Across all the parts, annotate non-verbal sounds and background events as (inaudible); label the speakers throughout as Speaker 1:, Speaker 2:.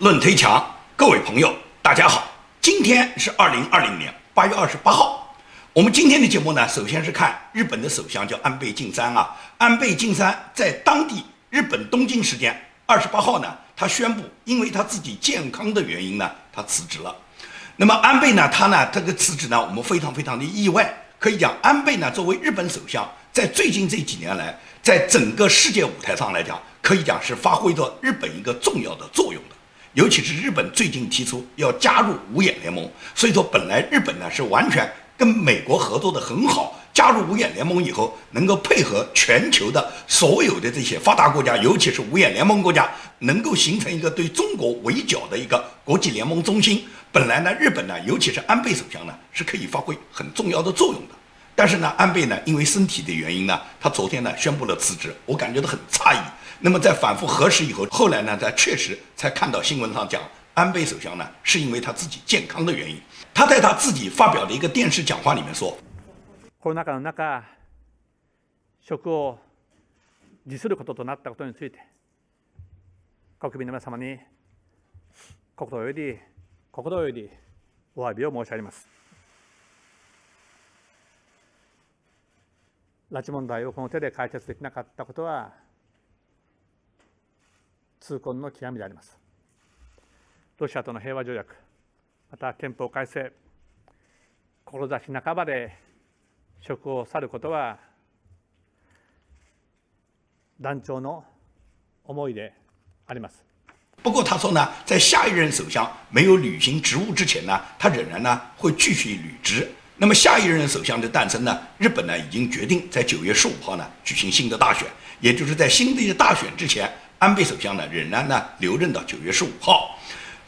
Speaker 1: 论推墙，各位朋友，大家好，今天是二零二零年八月二十八号。我们今天的节目呢，首先是看日本的首相叫安倍晋三啊，安倍晋三在当地日本东京时间二十八号呢，他宣布，因为他自己健康的原因呢，他辞职了。那么安倍呢，他呢这个辞职呢，我们非常非常的意外，可以讲安倍呢作为日本首相，在最近这几年来，在整个世界舞台上来讲。可以讲是发挥着日本一个重要的作用的，尤其是日本最近提出要加入五眼联盟，所以说本来日本呢是完全跟美国合作的很好，加入五眼联盟以后，能够配合全球的所有的这些发达国家，尤其是五眼联盟国家，能够形成一个对中国围剿的一个国际联盟中心。本来呢，日本呢，尤其是安倍首相呢，是可以发挥很重要的作用的。但是呢，安倍呢，因为身体的原因呢，他昨天呢宣布了辞职，我感觉到很诧异。那么在反复核实以后，后来呢，在确实才看到新闻上讲，安倍首相呢是因为他自己健康的原因。他在他自己发表的一个电视讲话里面说：“
Speaker 2: コロナ禍の中、職を辞することとなったことについて、国民の皆様に心より心よりお詫びを申し上げます。拉致問題をこの手で解決できなかったことは。” 痛恨の極みであります。ロシアとの平和条約、また憲法改正、志半ばで職を去ることは、断腸の思いであります。
Speaker 1: 不过他说呢，在下一任首相没有履行职务之前呢，他仍然呢会继续履职。那么下一任首相的诞生呢，日本呢已经决定在九月十五号呢举行新的大选，也就是在新的大选之前。安倍首相呢，仍然呢留任到九月十五号。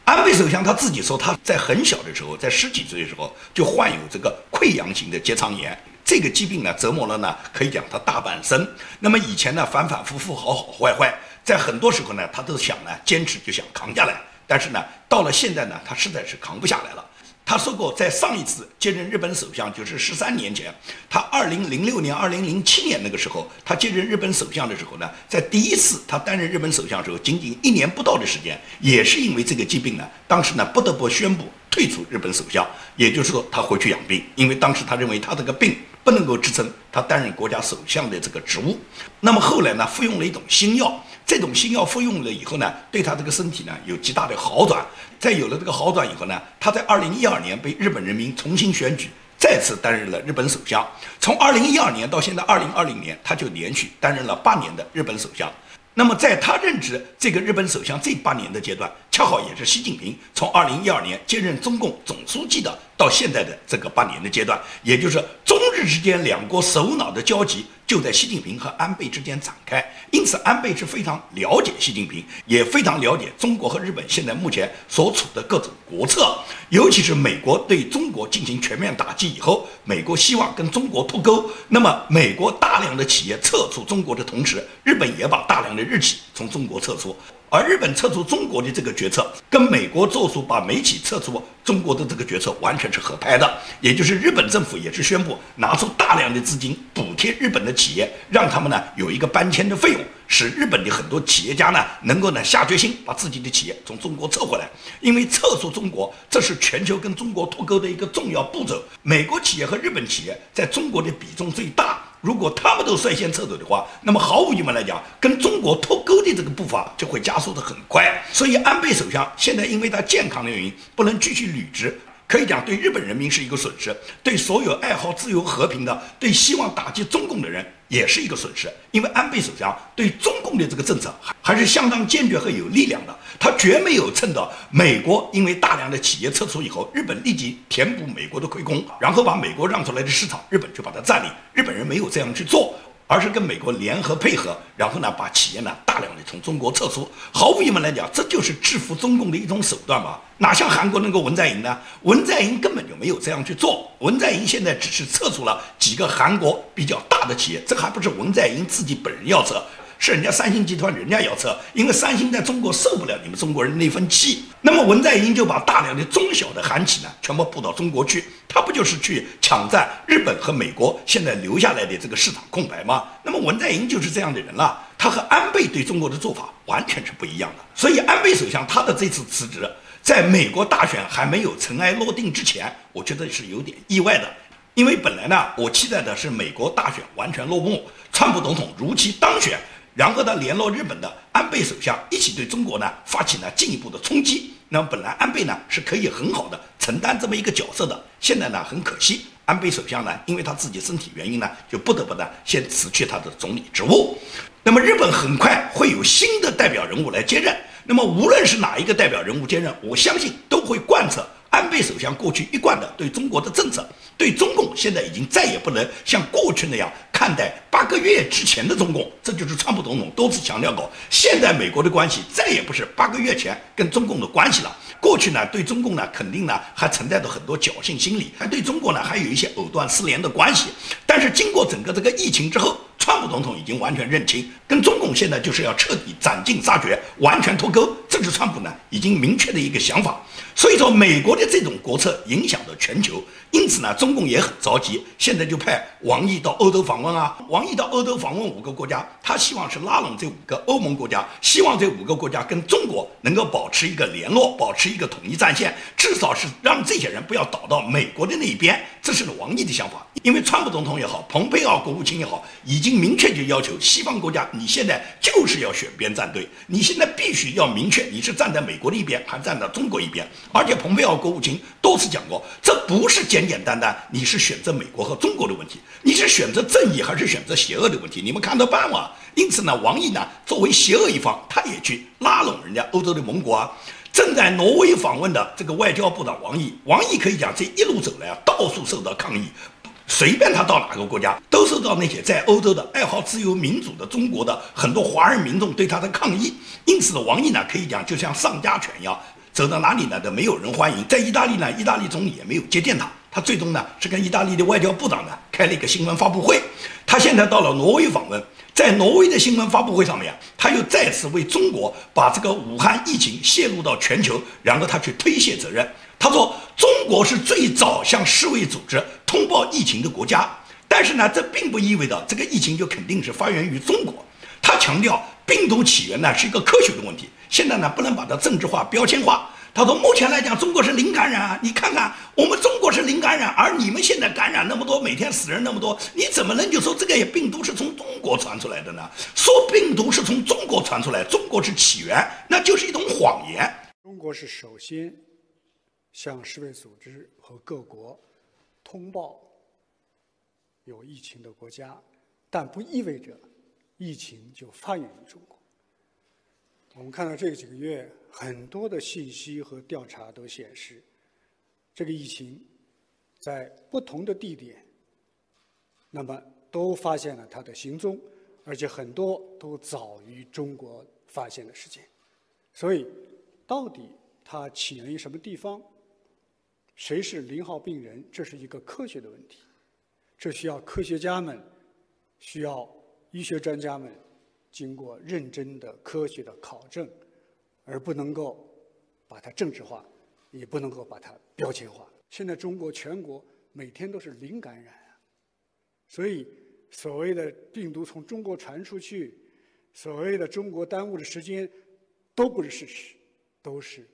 Speaker 1: 安倍首相他自己说，他在很小的时候，在十几岁的时候就患有这个溃疡型的结肠炎，这个疾病呢折磨了呢，可以讲他大半生。那么以前呢反反复复，好好坏坏，在很多时候呢，他都想呢坚持就想扛下来，但是呢到了现在呢，他实在是扛不下来了。他说过，在上一次接任日本首相，就是十三年前，他二零零六年、二零零七年那个时候，他接任日本首相的时候呢，在第一次他担任日本首相的时候，仅仅一年不到的时间，也是因为这个疾病呢，当时呢不得不宣布退出日本首相，也就是说他回去养病，因为当时他认为他这个病不能够支撑他担任国家首相的这个职务。那么后来呢，服用了一种新药。这种新药服用了以后呢，对他这个身体呢有极大的好转。在有了这个好转以后呢，他在二零一二年被日本人民重新选举，再次担任了日本首相。从二零一二年到现在二零二零年，他就连续担任了八年的日本首相。那么在他任职这个日本首相这八年的阶段，恰好也是习近平从二零一二年接任中共总书记的到现在的这个八年的阶段，也就是中日之间两国首脑的交集就在习近平和安倍之间展开。因此，安倍是非常了解习近平，也非常了解中国和日本现在目前所处的各种国策，尤其是美国对中国进行全面打击以后，美国希望跟中国脱钩。那么，美国大量的企业撤出中国的同时，日本也把大量的日企从中国撤出，而日本撤出中国的这个决策，跟美国做出把美企撤出中国的这个决策完全是合拍的。也就是日本政府也是宣布拿出大量的资金补贴日本的企业，让他们呢有一个搬迁的费用，使日本的很多企业家呢能够呢下决心把自己的企业从中国撤回来。因为撤出中国，这是全球跟中国脱钩的一个重要步骤。美国企业和日本企业在中国的比重最大。如果他们都率先撤走的话，那么毫无疑问来讲，跟中国脱钩的这个步伐就会加速的很快。所以，安倍首相现在因为他健康的原因，不能继续履职。可以讲，对日本人民是一个损失，对所有爱好自由和平的、对希望打击中共的人也是一个损失。因为安倍首相对中共的这个政策还还是相当坚决和有力量的，他绝没有趁着美国因为大量的企业撤出以后，日本立即填补美国的亏空，然后把美国让出来的市场，日本就把它占领。日本人没有这样去做。而是跟美国联合配合，然后呢，把企业呢大量的从中国撤出。毫无疑问来讲，这就是制服中共的一种手段吧？哪像韩国那个文在寅呢？文在寅根本就没有这样去做。文在寅现在只是撤出了几个韩国比较大的企业，这还不是文在寅自己本人要撤，是人家三星集团人家要撤，因为三星在中国受不了你们中国人那份气。那么文在寅就把大量的中小的韩企呢，全部布到中国去，他不就是去抢占日本和美国现在留下来的这个市场空白吗？那么文在寅就是这样的人了，他和安倍对中国的做法完全是不一样的。所以安倍首相他的这次辞职，在美国大选还没有尘埃落定之前，我觉得是有点意外的。因为本来呢，我期待的是美国大选完全落幕，川普总统如期当选，然后呢联络日本的安倍首相一起对中国呢发起了进一步的冲击。那么本来安倍呢是可以很好的承担这么一个角色的，现在呢很可惜，安倍首相呢因为他自己身体原因呢，就不得不呢先辞去他的总理职务。那么日本很快会有新的代表人物来接任，那么无论是哪一个代表人物接任，我相信都会贯彻。安倍首相过去一贯的对中国的政策，对中共现在已经再也不能像过去那样看待八个月之前的中共，这就是川普总统多次强调过。现在美国的关系再也不是八个月前跟中共的关系了。过去呢，对中共呢肯定呢还存在着很多侥幸心理，还对中国呢还有一些藕断丝连的关系。但是经过整个这个疫情之后，川普总统已经完全认清，跟中共现在就是要彻底斩尽杀绝，完全脱钩，这是川普呢已经明确的一个想法。所以说，美国的这种国策影响着全球，因此呢，中共也很着急，现在就派王毅到欧洲访问啊。王毅到欧洲访问五个国家，他希望是拉拢这五个欧盟国家，希望这五个国家跟中国能够保持一个联络，保持一个统一战线，至少是让这些人不要倒到美国的那一边。这是王毅的想法，因为川普总统也好，蓬佩奥国务卿也好，已经明确就要求西方国家，你现在就是要选边站队，你现在必须要明确你是站在美国的一边，还站在中国一边。而且蓬佩奥国务卿多次讲过，这不是简简单单你是选择美国和中国的问题，你是选择正义还是选择邪恶的问题，你们看着办吧。因此呢，王毅呢作为邪恶一方，他也去拉拢人家欧洲的盟国啊。正在挪威访问的这个外交部长王毅，王毅可以讲这一路走来啊，到处受到抗议，随便他到哪个国家，都受到那些在欧洲的爱好自由民主的中国的很多华人民众对他的抗议。因此，王毅呢可以讲就像丧家犬一样。走到哪里呢都没有人欢迎，在意大利呢，意大利总理也没有接见他。他最终呢是跟意大利的外交部长呢开了一个新闻发布会。他现在到了挪威访问，在挪威的新闻发布会上面，他又再次为中国把这个武汉疫情泄露到全球，然后他去推卸责任。他说中国是最早向世卫组织通报疫情的国家，但是呢，这并不意味着这个疫情就肯定是发源于中国。他强调。病毒起源呢是一个科学的问题，现在呢不能把它政治化、标签化。他说，目前来讲，中国是零感染啊，你看看我们中国是零感染，而你们现在感染那么多，每天死人那么多，你怎么能就说这个病毒是从中国传出来的呢？说病毒是从中国传出来，中国是起源，那就是一种谎言。
Speaker 3: 中国是首先向世卫组织和各国通报有疫情的国家，但不意味着。疫情就发源于中国。我们看到这几个月很多的信息和调查都显示，这个疫情在不同的地点，那么都发现了它的行踪，而且很多都早于中国发现的时间。所以，到底它起源于什么地方？谁是零号病人？这是一个科学的问题，这需要科学家们需要。医学专家们经过认真的科学的考证，而不能够把它政治化，也不能够把它标签化。现在中国全国每天都是零感染啊，所以所谓的病毒从中国传出去，所谓的中国耽误的时间，都不是事实，都是。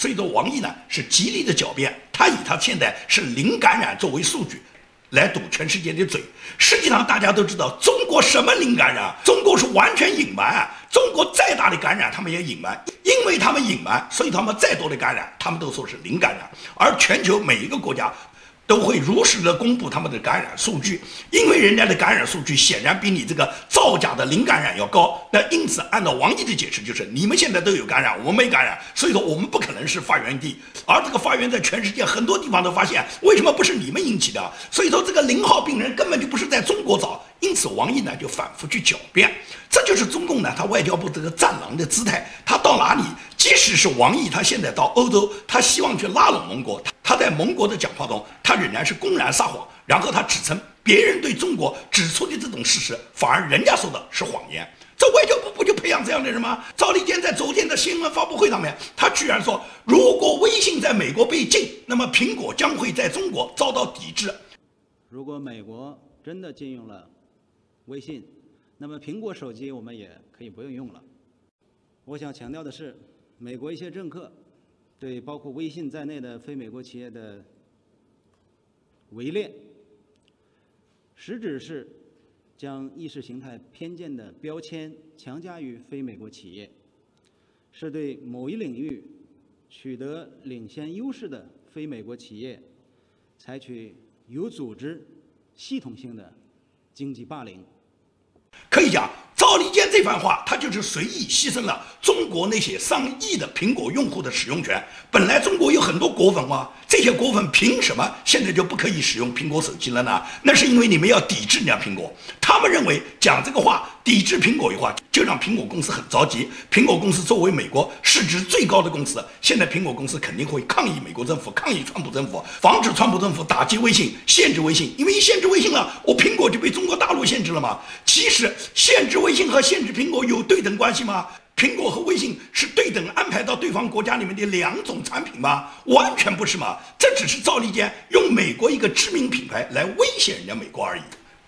Speaker 1: 所以说，王毅呢是极力的狡辩，他以他现在是零感染作为数据。来堵全世界的嘴。实际上，大家都知道，中国什么零感染？中国是完全隐瞒。中国再大的感染，他们也隐瞒，因为他们隐瞒，所以他们再多的感染，他们都说是零感染。而全球每一个国家。都会如实的公布他们的感染数据，因为人家的感染数据显然比你这个造假的零感染要高。那因此，按照王毅的解释，就是你们现在都有感染，我们没感染，所以说我们不可能是发源地。而这个发源在全世界很多地方都发现，为什么不是你们引起的？所以说这个零号病人根本就不是在中国找，因此王毅呢就反复去狡辩，这就是中共呢他外交部这个战狼的姿态。他到哪里，即使是王毅，他现在到欧洲，他希望去拉拢盟国，他在盟国的讲话中，他仍然是公然撒谎，然后他指称别人对中国指出的这种事实，反而人家说的是谎言。这外交部不就培养这样的人吗？赵立坚在昨天的新闻发布会上面，他居然说，如果微信在美国被禁，那么苹果将会在中国遭到抵制。
Speaker 4: 如果美国真的禁用了微信，那么苹果手机我们也可以不用用了。我想强调的是，美国一些政客对包括微信在内的非美国企业的围猎，实质是。将意识形态偏见的标签强加于非美国企业，是对某一领域取得领先优势的非美国企业采取有组织、系统性的经济霸凌。
Speaker 1: 可以讲。赵立坚这番话，他就是随意牺牲了中国那些上亿的苹果用户的使用权。本来中国有很多果粉嘛，这些果粉凭什么现在就不可以使用苹果手机了呢？那是因为你们要抵制人家苹果。他们认为讲这个话抵制苹果的话，就让苹果公司很着急。苹果公司作为美国市值最高的公司，现在苹果公司肯定会抗议美国政府，抗议川普政府，防止川普政府打击微信，限制微信。因为一限制微信了，我苹果就被中国大陆限制了嘛。其实限制微 (laughs) 微信。和限制苹果有对等关系吗？苹果和微信是对等安排到对方国家里面的两种产品吗？完全不是嘛！这只是赵立坚用美国一个知名品牌来威胁人家美国而已。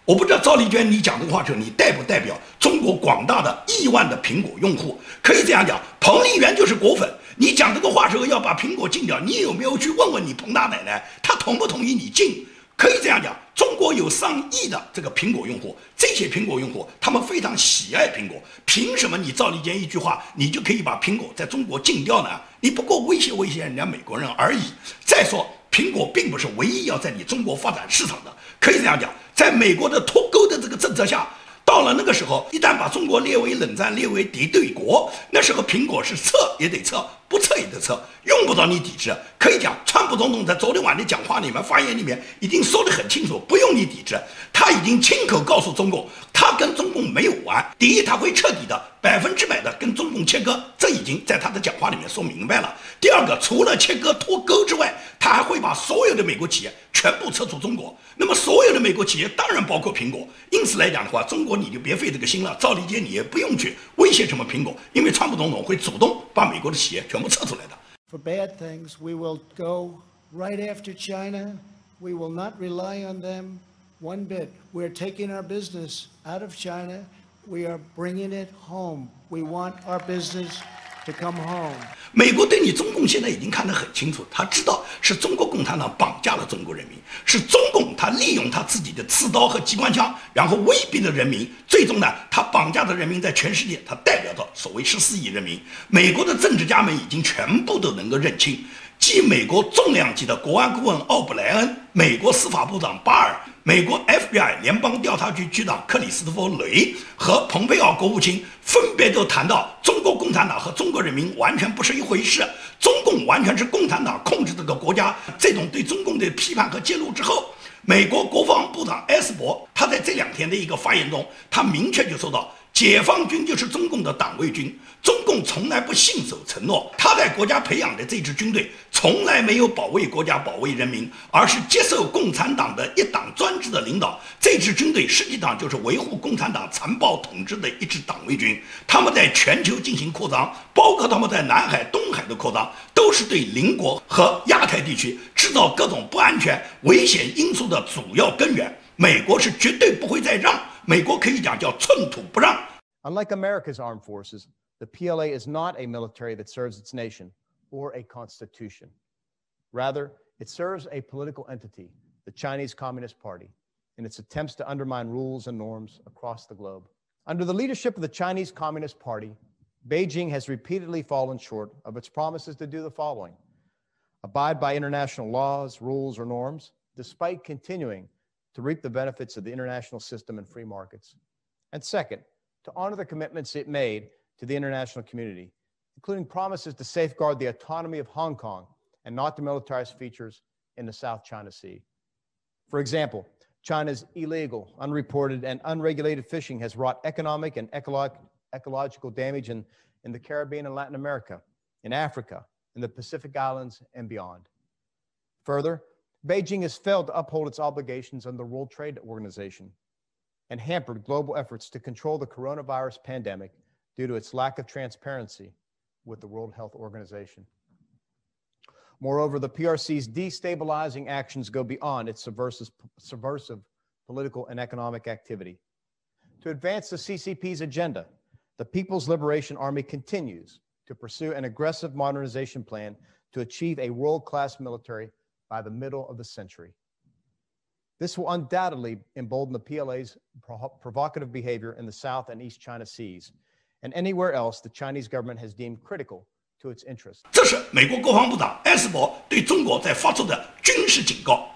Speaker 1: 我不知道赵立娟你讲这个话时候，你代不代表中国广大的亿万的苹果用户？可以这样讲，彭丽媛就是果粉。你讲这个话时候要把苹果禁掉，你有没有去问问你彭大奶奶，她同不同意你禁？可以这样讲，中国有上亿的这个苹果用户，这些苹果用户他们非常喜爱苹果，凭什么你赵立坚一句话，你就可以把苹果在中国禁掉呢？你不过威胁威胁人家美国人而已。再说，苹果并不是唯一要在你中国发展市场的，可以这样讲，在美国的脱钩的这个政策下，到了那个时候，一旦把中国列为冷战、列为敌对国，那时候苹果是撤也得撤。不撤也得撤，用不着你抵制。可以讲，川普总统在昨天晚的讲话里面、发言里面已经说得很清楚，不用你抵制。他已经亲口告诉中共，他跟中共没有完。第一，他会彻底的、百分之百的跟中共切割，这已经在他的讲话里面说明白了。第二个，除了切割脱钩之外，他还会把所有的美国企业全部撤出中国。那么，所有的美国企业当然包括苹果。因此来讲的话，中国你就别费这个心了。赵立坚，你也不用去威胁什么苹果，因为川普总统会主动把美国的企业全。
Speaker 5: For bad things, we will go right after China. We will not rely on them one bit. We're taking our business out of China. We are bringing it home. We want our business to come home.
Speaker 1: 美国对你中共现在已经看得很清楚，他知道是中国共产党绑架了中国人民，是中共他利用他自己的刺刀和机关枪，然后威逼的人民。最终呢，他绑架的人民在全世界，他代表着所谓十四亿人民。美国的政治家们已经全部都能够认清。继美国重量级的国安顾问奥布莱恩、美国司法部长巴尔、美国 FBI 联邦调查局局长克里斯托弗雷和蓬佩奥国务卿分别都谈到，中国共产党和中国人民完全不是一回事，中共完全是共产党控制这个国家。这种对中共的批判和揭露之后，美国国防部长埃斯珀他在这两天的一个发言中，他明确就说到。解放军就是中共的党卫军，中共从来不信守承诺。他在国家培养的这支军队，从来没有保卫国家、保卫人民，而是接受共产党的一党专制的领导。这支军队实际上就是维护共产党残暴统治的一支党卫军。他们在全球进行扩张，包括他们在南海、东海的扩张，都是对邻国和亚太地区制造各种不安全、危险因素的主要根源。美国是绝对不会再让。美国可以讲叫寸土不让。
Speaker 6: Unlike America's armed forces, the PLA is not a military that serves its nation or a constitution. Rather, it serves a political entity, the Chinese Communist Party, in its attempts to undermine rules and norms across the globe. Under the leadership of the Chinese Communist Party, Beijing has repeatedly fallen short of its promises to do the following abide by international laws, rules, or norms, despite continuing to reap the benefits of the international system and free markets. And second, to honor the commitments it made to the international community, including promises to safeguard the autonomy of Hong Kong and not to militarize features in the South China Sea. For example, China's illegal, unreported, and unregulated fishing has wrought economic and ecolo- ecological damage in, in the Caribbean and Latin America, in Africa, in the Pacific Islands, and beyond. Further, Beijing has failed to uphold its obligations under the World Trade Organization and hampered global efforts to control the coronavirus pandemic due to its lack of transparency with the World Health Organization. Moreover, the PRC's destabilizing actions go beyond its subversive, political and economic activity. To advance the CCP's agenda, the People's Liberation Army continues to pursue an aggressive modernization plan to achieve a world class military by the middle of the century. This will undoubtedly embolden the PLA's pro- provocative behavior in the South and East China Seas and anywhere else the Chinese government has deemed critical to its interests.
Speaker 1: 这是美国国防部长艾斯伯对中国在发出的军事警告。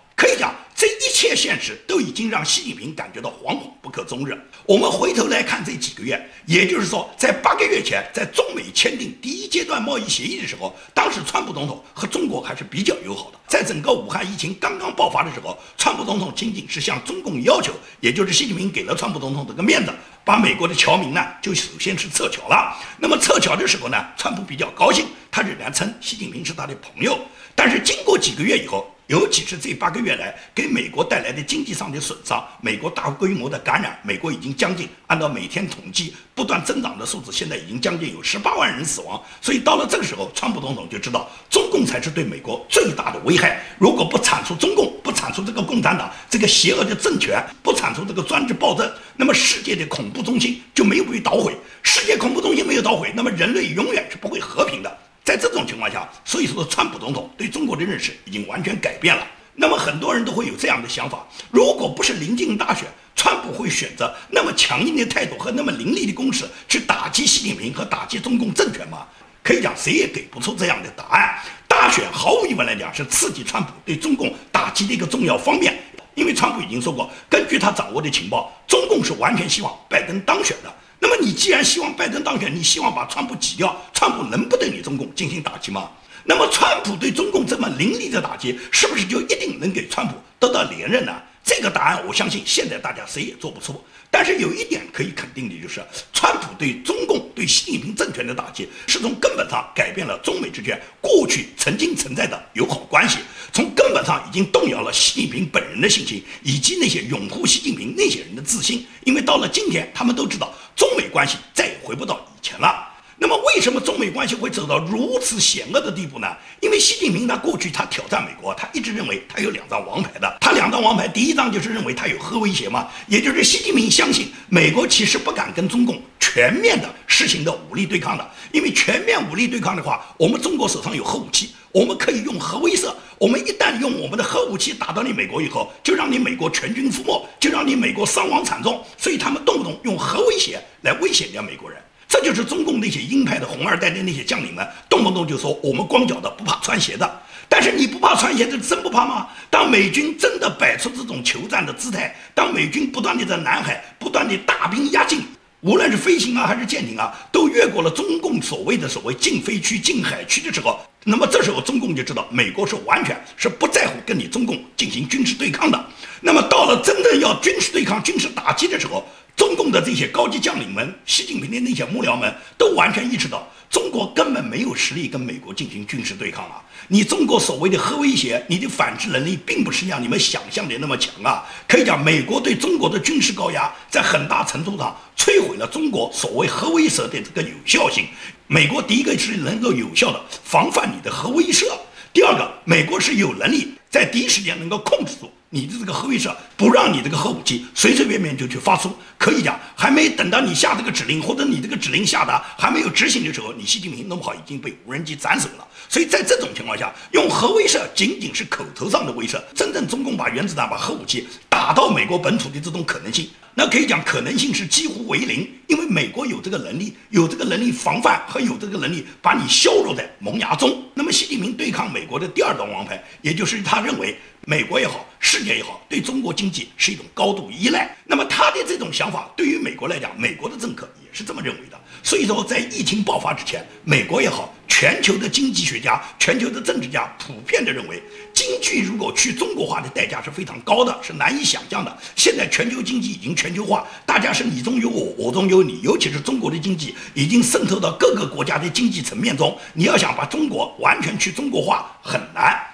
Speaker 1: 一切现实都已经让习近平感觉到惶恐不可终日。我们回头来看这几个月，也就是说，在八个月前，在中美签订第一阶段贸易协议的时候，当时川普总统和中国还是比较友好的。在整个武汉疫情刚刚爆发的时候，川普总统仅仅是向中共要求，也就是习近平给了川普总统这个面子，把美国的侨民呢就首先是撤侨了。那么撤侨的时候呢，川普比较高兴，他仍然称习近平是他的朋友。但是经过几个月以后，尤其是这八个月来给美国带来的经济上的损伤，美国大规模的感染，美国已经将近按照每天统计不断增长的数字，现在已经将近有十八万人死亡。所以到了这个时候，川普总统就知道中共才是对美国最大的危害。如果不铲除中共，不铲除这个共产党这个邪恶的政权，不铲除这个专制暴政，那么世界的恐怖中心就没有被捣毁。世界恐怖中心没有捣毁，那么人类永远是不会和平的。在这种情况下，所以说川普总统对中国的认识已经完全改变了。那么很多人都会有这样的想法：如果不是临近大选，川普会选择那么强硬的态度和那么凌厉的攻势去打击习近平和打击中共政权吗？可以讲，谁也给不出这样的答案。大选毫无疑问来讲是刺激川普对中共打击的一个重要方面，因为川普已经说过，根据他掌握的情报，中共是完全希望拜登当选的。那么你既然希望拜登当选，你希望把川普挤掉，川普能不对你中共进行打击吗？那么川普对中共这么凌厉的打击，是不是就一定能给川普得到连任呢？这个答案我相信现在大家谁也做不出。但是有一点可以肯定的就是，川普对中共、对习近平政权的打击，是从根本上改变了中美之间过去曾经存在的友好关系，从根本上已经动摇了习近平本人的信心，以及那些拥护习近平那些人的自信。因为到了今天，他们都知道中美关系再也回不到以前了。那么，为什么中美关系会走到如此险恶的地步呢？因为习近平他过去他挑战美国，他一直认为他有两张王牌的。他两张王牌，第一张就是认为他有核威胁嘛，也就是习近平相信美国其实不敢跟中共全面的实行的武力对抗的，因为全面武力对抗的话，我们中国手上有核武器，我们可以用核威慑。我们一旦用我们的核武器打到你美国以后，就让你美国全军覆没，就让你美国伤亡惨重。所以他们动不动用核威胁来威胁人家美国人。这就是中共那些鹰派的红二代的那些将领们，动不动就说我们光脚的不怕穿鞋的。但是你不怕穿鞋的，真不怕吗？当美军真的摆出这种求战的姿态，当美军不断地在南海不断地大兵压境，无论是飞行啊还是舰艇啊，都越过了中共所谓的所谓禁飞区、禁海区的时候，那么这时候中共就知道美国是完全是不在乎跟你中共进行军事对抗的。那么到了真正要军事对抗、军事打击的时候，中共的这些高级将领们、习近平的那些幕僚们都完全意识到，中国根本没有实力跟美国进行军事对抗啊！你中国所谓的核威胁，你的反制能力并不是像你们想象的那么强啊！可以讲，美国对中国的军事高压，在很大程度上摧毁了中国所谓核威慑的这个有效性。美国第一个是能够有效的防范你的核威慑，第二个，美国是有能力在第一时间能够控制住。你的这个核威慑，不让你这个核武器随随便便就去发出，可以讲，还没等到你下这个指令，或者你这个指令下达还没有执行的时候，你习近平弄不好已经被无人机斩首了。所以在这种情况下，用核威慑仅仅是口头上的威慑，真正中共把原子弹、把核武器打到美国本土的这种可能性，那可以讲可能性是几乎为零，因为美国有这个能力，有这个能力防范和有这个能力把你削弱在萌芽中。那么习近平对抗美国的第二张王牌，也就是他认为美国也好。世界也好，对中国经济是一种高度依赖。那么他的这种想法，对于美国来讲，美国的政客也是这么认为的。所以说，在疫情爆发之前，美国也好，全球的经济学家、全球的政治家普遍的认为，经济如果去中国化的代价是非常高的，是难以想象的。现在全球经济已经全球化，大家是你中有我，我中有你，尤其是中国的经济已经渗透到各个国家的经济层面中，你要想把中国完全去中国化很难。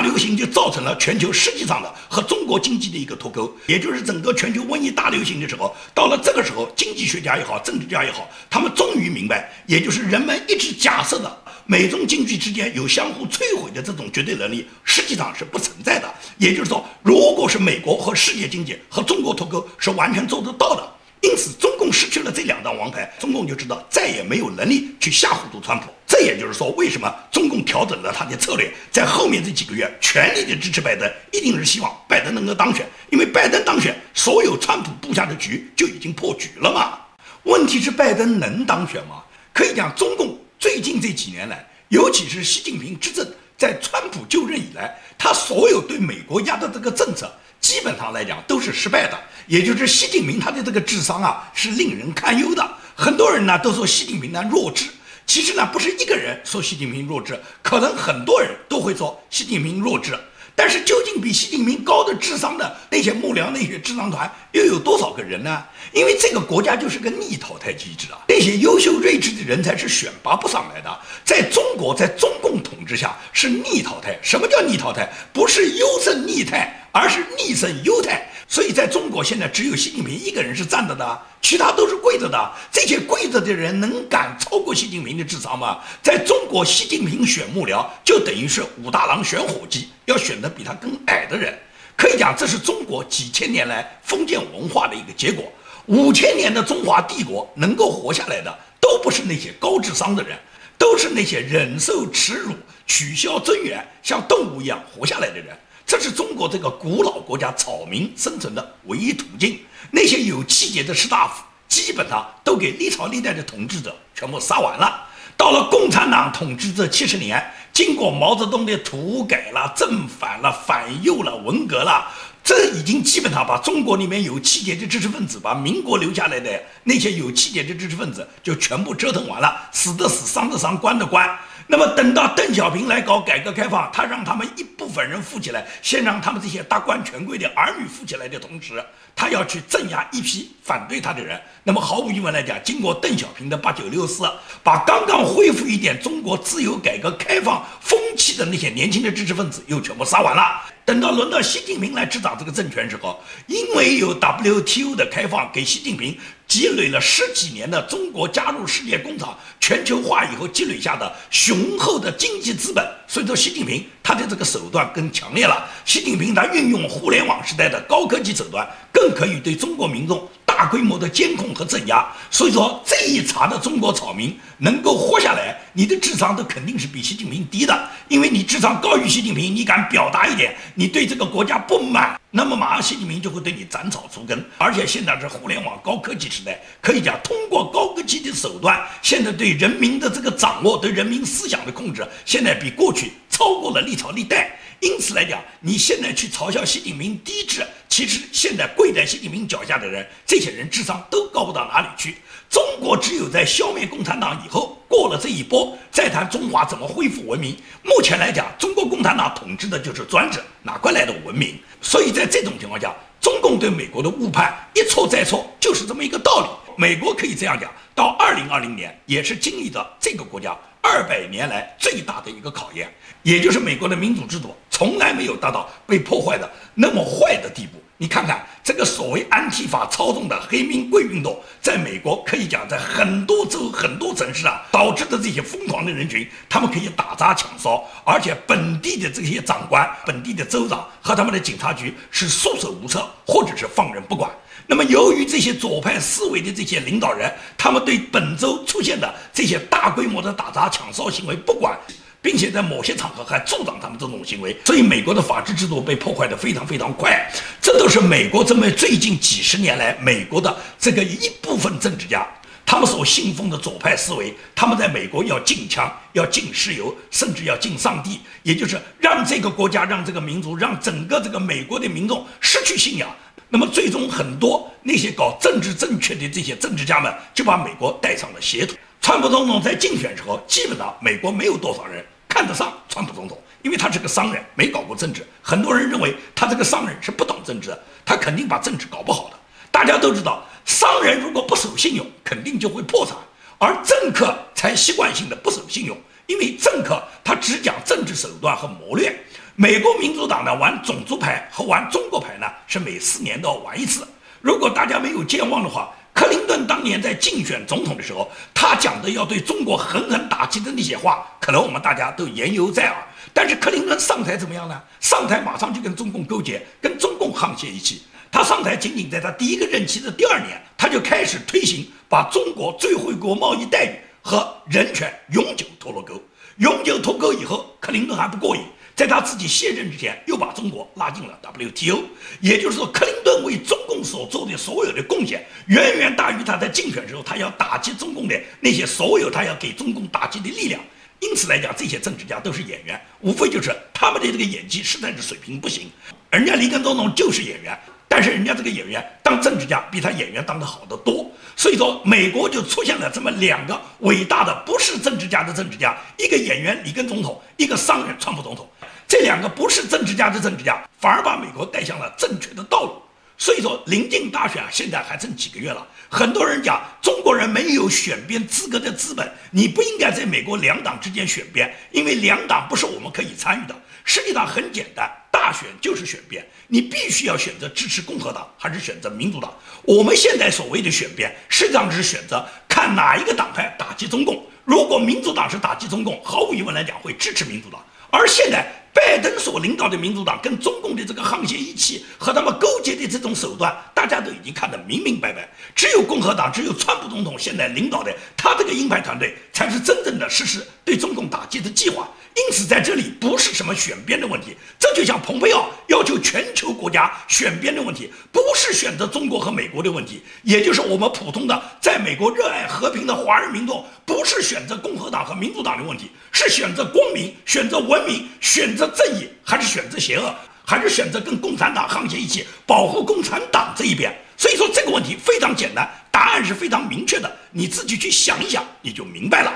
Speaker 1: 大流行就造成了全球实际上的和中国经济的一个脱钩，也就是整个全球瘟疫大流行的时候，到了这个时候，经济学家也好，政治家也好，他们终于明白，也就是人们一直假设的美中经济之间有相互摧毁的这种绝对能力，实际上是不存在的。也就是说，如果是美国和世界经济和中国脱钩，是完全做得到的。因此，中共失去了这两张王牌，中共就知道再也没有能力去吓唬住川普。这也就是说，为什么中共调整了他的策略，在后面这几个月全力的支持拜登，一定是希望拜登能够当选。因为拜登当选，所有川普布下的局就已经破局了嘛。问题是拜登能当选吗？可以讲，中共最近这几年来，尤其是习近平执政，在川普就任以来，他所有对美国压的这个政策。基本上来讲都是失败的，也就是习近平他的这个智商啊是令人堪忧的。很多人呢都说习近平呢弱智，其实呢不是一个人说习近平弱智，可能很多人都会说习近平弱智。但是究竟比习近平高的智商的那些幕僚、那些智囊团又有多少个人呢？因为这个国家就是个逆淘汰机制啊，那些优秀睿智的人才是选拔不上来的。在中国，在中共统治下是逆淘汰。什么叫逆淘汰？不是优胜劣汰。而是逆胜优汰，所以在中国现在只有习近平一个人是站着的，其他都是跪着的。这些跪着的人能敢超过习近平的智商吗？在中国，习近平选幕僚就等于是武大郎选伙计，要选的比他更矮的人。可以讲，这是中国几千年来封建文化的一个结果。五千年的中华帝国能够活下来的，都不是那些高智商的人，都是那些忍受耻辱、取消尊严、像动物一样活下来的人。这是中国这个古老国家草民生存的唯一途径。那些有气节的士大夫，基本上都给历朝历代的统治者全部杀完了。到了共产党统治这七十年，经过毛泽东的土改了、正反了、反右了、文革了，这已经基本上把中国里面有气节的知识分子，把民国留下来的那些有气节的知识分子，就全部折腾完了，死的死，伤的伤，关的关。那么等到邓小平来搞改革开放，他让他们一部分人富起来，先让他们这些达官权贵的儿女富起来的同时，他要去镇压一批反对他的人。那么毫无疑问来讲，经过邓小平的八九六四，把刚刚恢复一点中国自由改革开放风气的那些年轻的知识分子又全部杀完了。等到轮到习近平来执掌这个政权时候，因为有 WTO 的开放，给习近平。积累了十几年的中国加入世界工厂全球化以后积累下的雄厚的经济资本，所以说习近平他的这个手段更强烈了。习近平他运用互联网时代的高科技手段，更可以对中国民众。大规模的监控和镇压，所以说这一茬的中国草民能够活下来，你的智商都肯定是比习近平低的，因为你智商高于习近平，你敢表达一点，你对这个国家不满，那么马上习近平就会对你斩草除根。而且现在是互联网高科技时代，可以讲通过高科技的手段，现在对人民的这个掌握，对人民思想的控制，现在比过去超过了历朝历代。因此来讲，你现在去嘲笑习近平低智，其实现在跪在习近平脚下的人，这些人智商都高不到哪里去。中国只有在消灭共产党以后，过了这一波，再谈中华怎么恢复文明。目前来讲，中国共产党统治的就是专制，哪块来的文明？所以在这种情况下，中共对美国的误判一错再错，就是这么一个道理。美国可以这样讲，到二零二零年，也是经历着这个国家。二百年来最大的一个考验，也就是美国的民主制度从来没有达到被破坏的那么坏的地步。你看看这个所谓安提法操纵的黑名贵运动，在美国可以讲在很多州、很多城市啊，导致的这些疯狂的人群，他们可以打砸抢烧，而且本地的这些长官、本地的州长和他们的警察局是束手无策，或者是放任不管。那么，由于这些左派思维的这些领导人，他们对本周出现的这些大规模的打砸抢烧行为不管，并且在某些场合还助长他们这种行为，所以美国的法治制度被破坏的非常非常快。这都是美国这么最近几十年来美国的这个一部分政治家他们所信奉的左派思维，他们在美国要禁枪、要禁石油，甚至要禁上帝，也就是让这个国家、让这个民族、让整个这个美国的民众失去信仰。那么最终，很多那些搞政治正确的这些政治家们，就把美国带上了邪途。川普总统在竞选时候，基本上美国没有多少人看得上川普总统，因为他是个商人，没搞过政治。很多人认为他这个商人是不懂政治的，他肯定把政治搞不好的。大家都知道，商人如果不守信用，肯定就会破产；而政客才习惯性的不守信用，因为政客他只讲政治手段和谋略。美国民主党呢玩种族牌和玩中国牌呢，是每四年都要玩一次。如果大家没有健忘的话，克林顿当年在竞选总统的时候，他讲的要对中国狠狠打击的那些话，可能我们大家都言犹在耳。但是克林顿上台怎么样呢？上台马上就跟中共勾结，跟中共沆瀣一气。他上台仅仅在他第一个任期的第二年，他就开始推行把中国最惠国贸易待遇和人权永久脱了钩。永久脱钩以后，克林顿还不过瘾。在他自己卸任之前，又把中国拉进了 WTO，也就是说，克林顿为中共所做的所有的贡献，远远大于他在竞选时候他要打击中共的那些所有他要给中共打击的力量。因此来讲，这些政治家都是演员，无非就是他们的这个演技实在是水平不行。人家里根总统就是演员，但是人家这个演员当政治家比他演员当得好得多。所以说，美国就出现了这么两个伟大的不是政治家的政治家，一个演员里根总统，一个商人川普总统。这两个不是政治家的政治家，反而把美国带向了正确的道路。所以说，临近大选啊，现在还剩几个月了。很多人讲中国人没有选边资格的资本，你不应该在美国两党之间选边，因为两党不是我们可以参与的。实际上很简单，大选就是选边，你必须要选择支持共和党还是选择民主党。我们现在所谓的选边，实际上是选择看哪一个党派打击中共。如果民主党是打击中共，毫无疑问来讲会支持民主党。而现在。拜登所领导的民主党跟中共的这个沆瀣一气和他们勾结的这种手段，大家都已经看得明明白白。只有共和党，只有川普总统现在领导的他这个鹰派团队，才是真正的实施对中共打击的计划。因此，在这里不是什么选边的问题，这就像蓬佩奥要求全球国家选边的问题，不是选择中国和美国的问题，也就是我们普通的在美国热爱和平的华人民众，不是选择共和党和民主党的问题，是选择光明、选择文明、选择正义，还是选择邪恶，还是选择跟共产党沆瀣一气，保护共产党这一边。所以说这个问题非常简单，答案是非常明确的，你自己去想一想，你就明白了。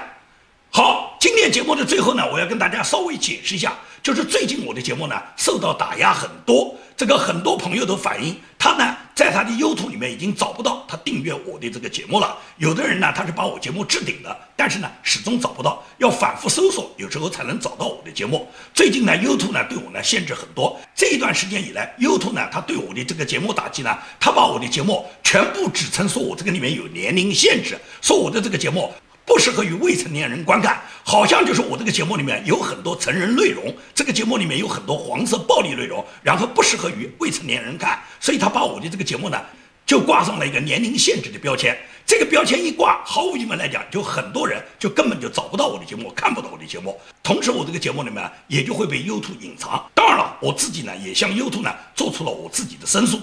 Speaker 1: 好，今天节目的最后呢，我要跟大家稍微解释一下，就是最近我的节目呢受到打压很多，这个很多朋友都反映，他呢在他的 YouTube 里面已经找不到他订阅我的这个节目了。有的人呢他是把我节目置顶的，但是呢始终找不到，要反复搜索，有时候才能找到我的节目。最近呢 YouTube 呢对我呢限制很多，这一段时间以来，YouTube 呢他对我的这个节目打击呢，他把我的节目全部指称说我这个里面有年龄限制，说我的这个节目。不适合于未成年人观看，好像就是我这个节目里面有很多成人内容，这个节目里面有很多黄色暴力内容，然后不适合于未成年人看，所以他把我的这个节目呢，就挂上了一个年龄限制的标签。这个标签一挂，毫无疑问来讲，就很多人就根本就找不到我的节目，看不到我的节目。同时，我这个节目里面也就会被 YouTube 隐藏。当然了，我自己呢也向 YouTube 呢做出了我自己的申诉。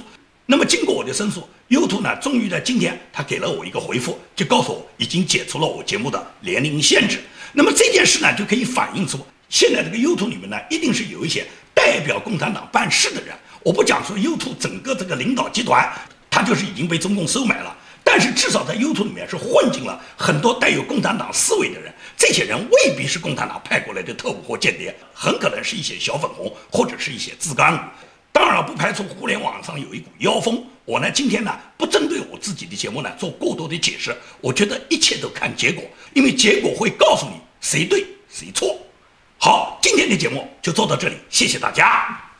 Speaker 1: 那么，经过我的申诉，YouTube 呢，终于在今天，他给了我一个回复，就告诉我已经解除了我节目的年龄限制。那么这件事呢，就可以反映出现在这个 YouTube 里面呢，一定是有一些代表共产党办事的人。我不讲说 YouTube 整个这个领导集团，他就是已经被中共收买了，但是至少在 YouTube 里面是混进了很多带有共产党思维的人。这些人未必是共产党派过来的特务或间谍，很可能是一些小粉红或者是一些自干。当然不排除互联网上有一股妖风。我呢，今天呢，不针对我自己的节目呢做过多的解释。我觉得一切都看结果，因为结果会告诉你谁对谁错。好，今天的节目就做到这里，谢谢大家。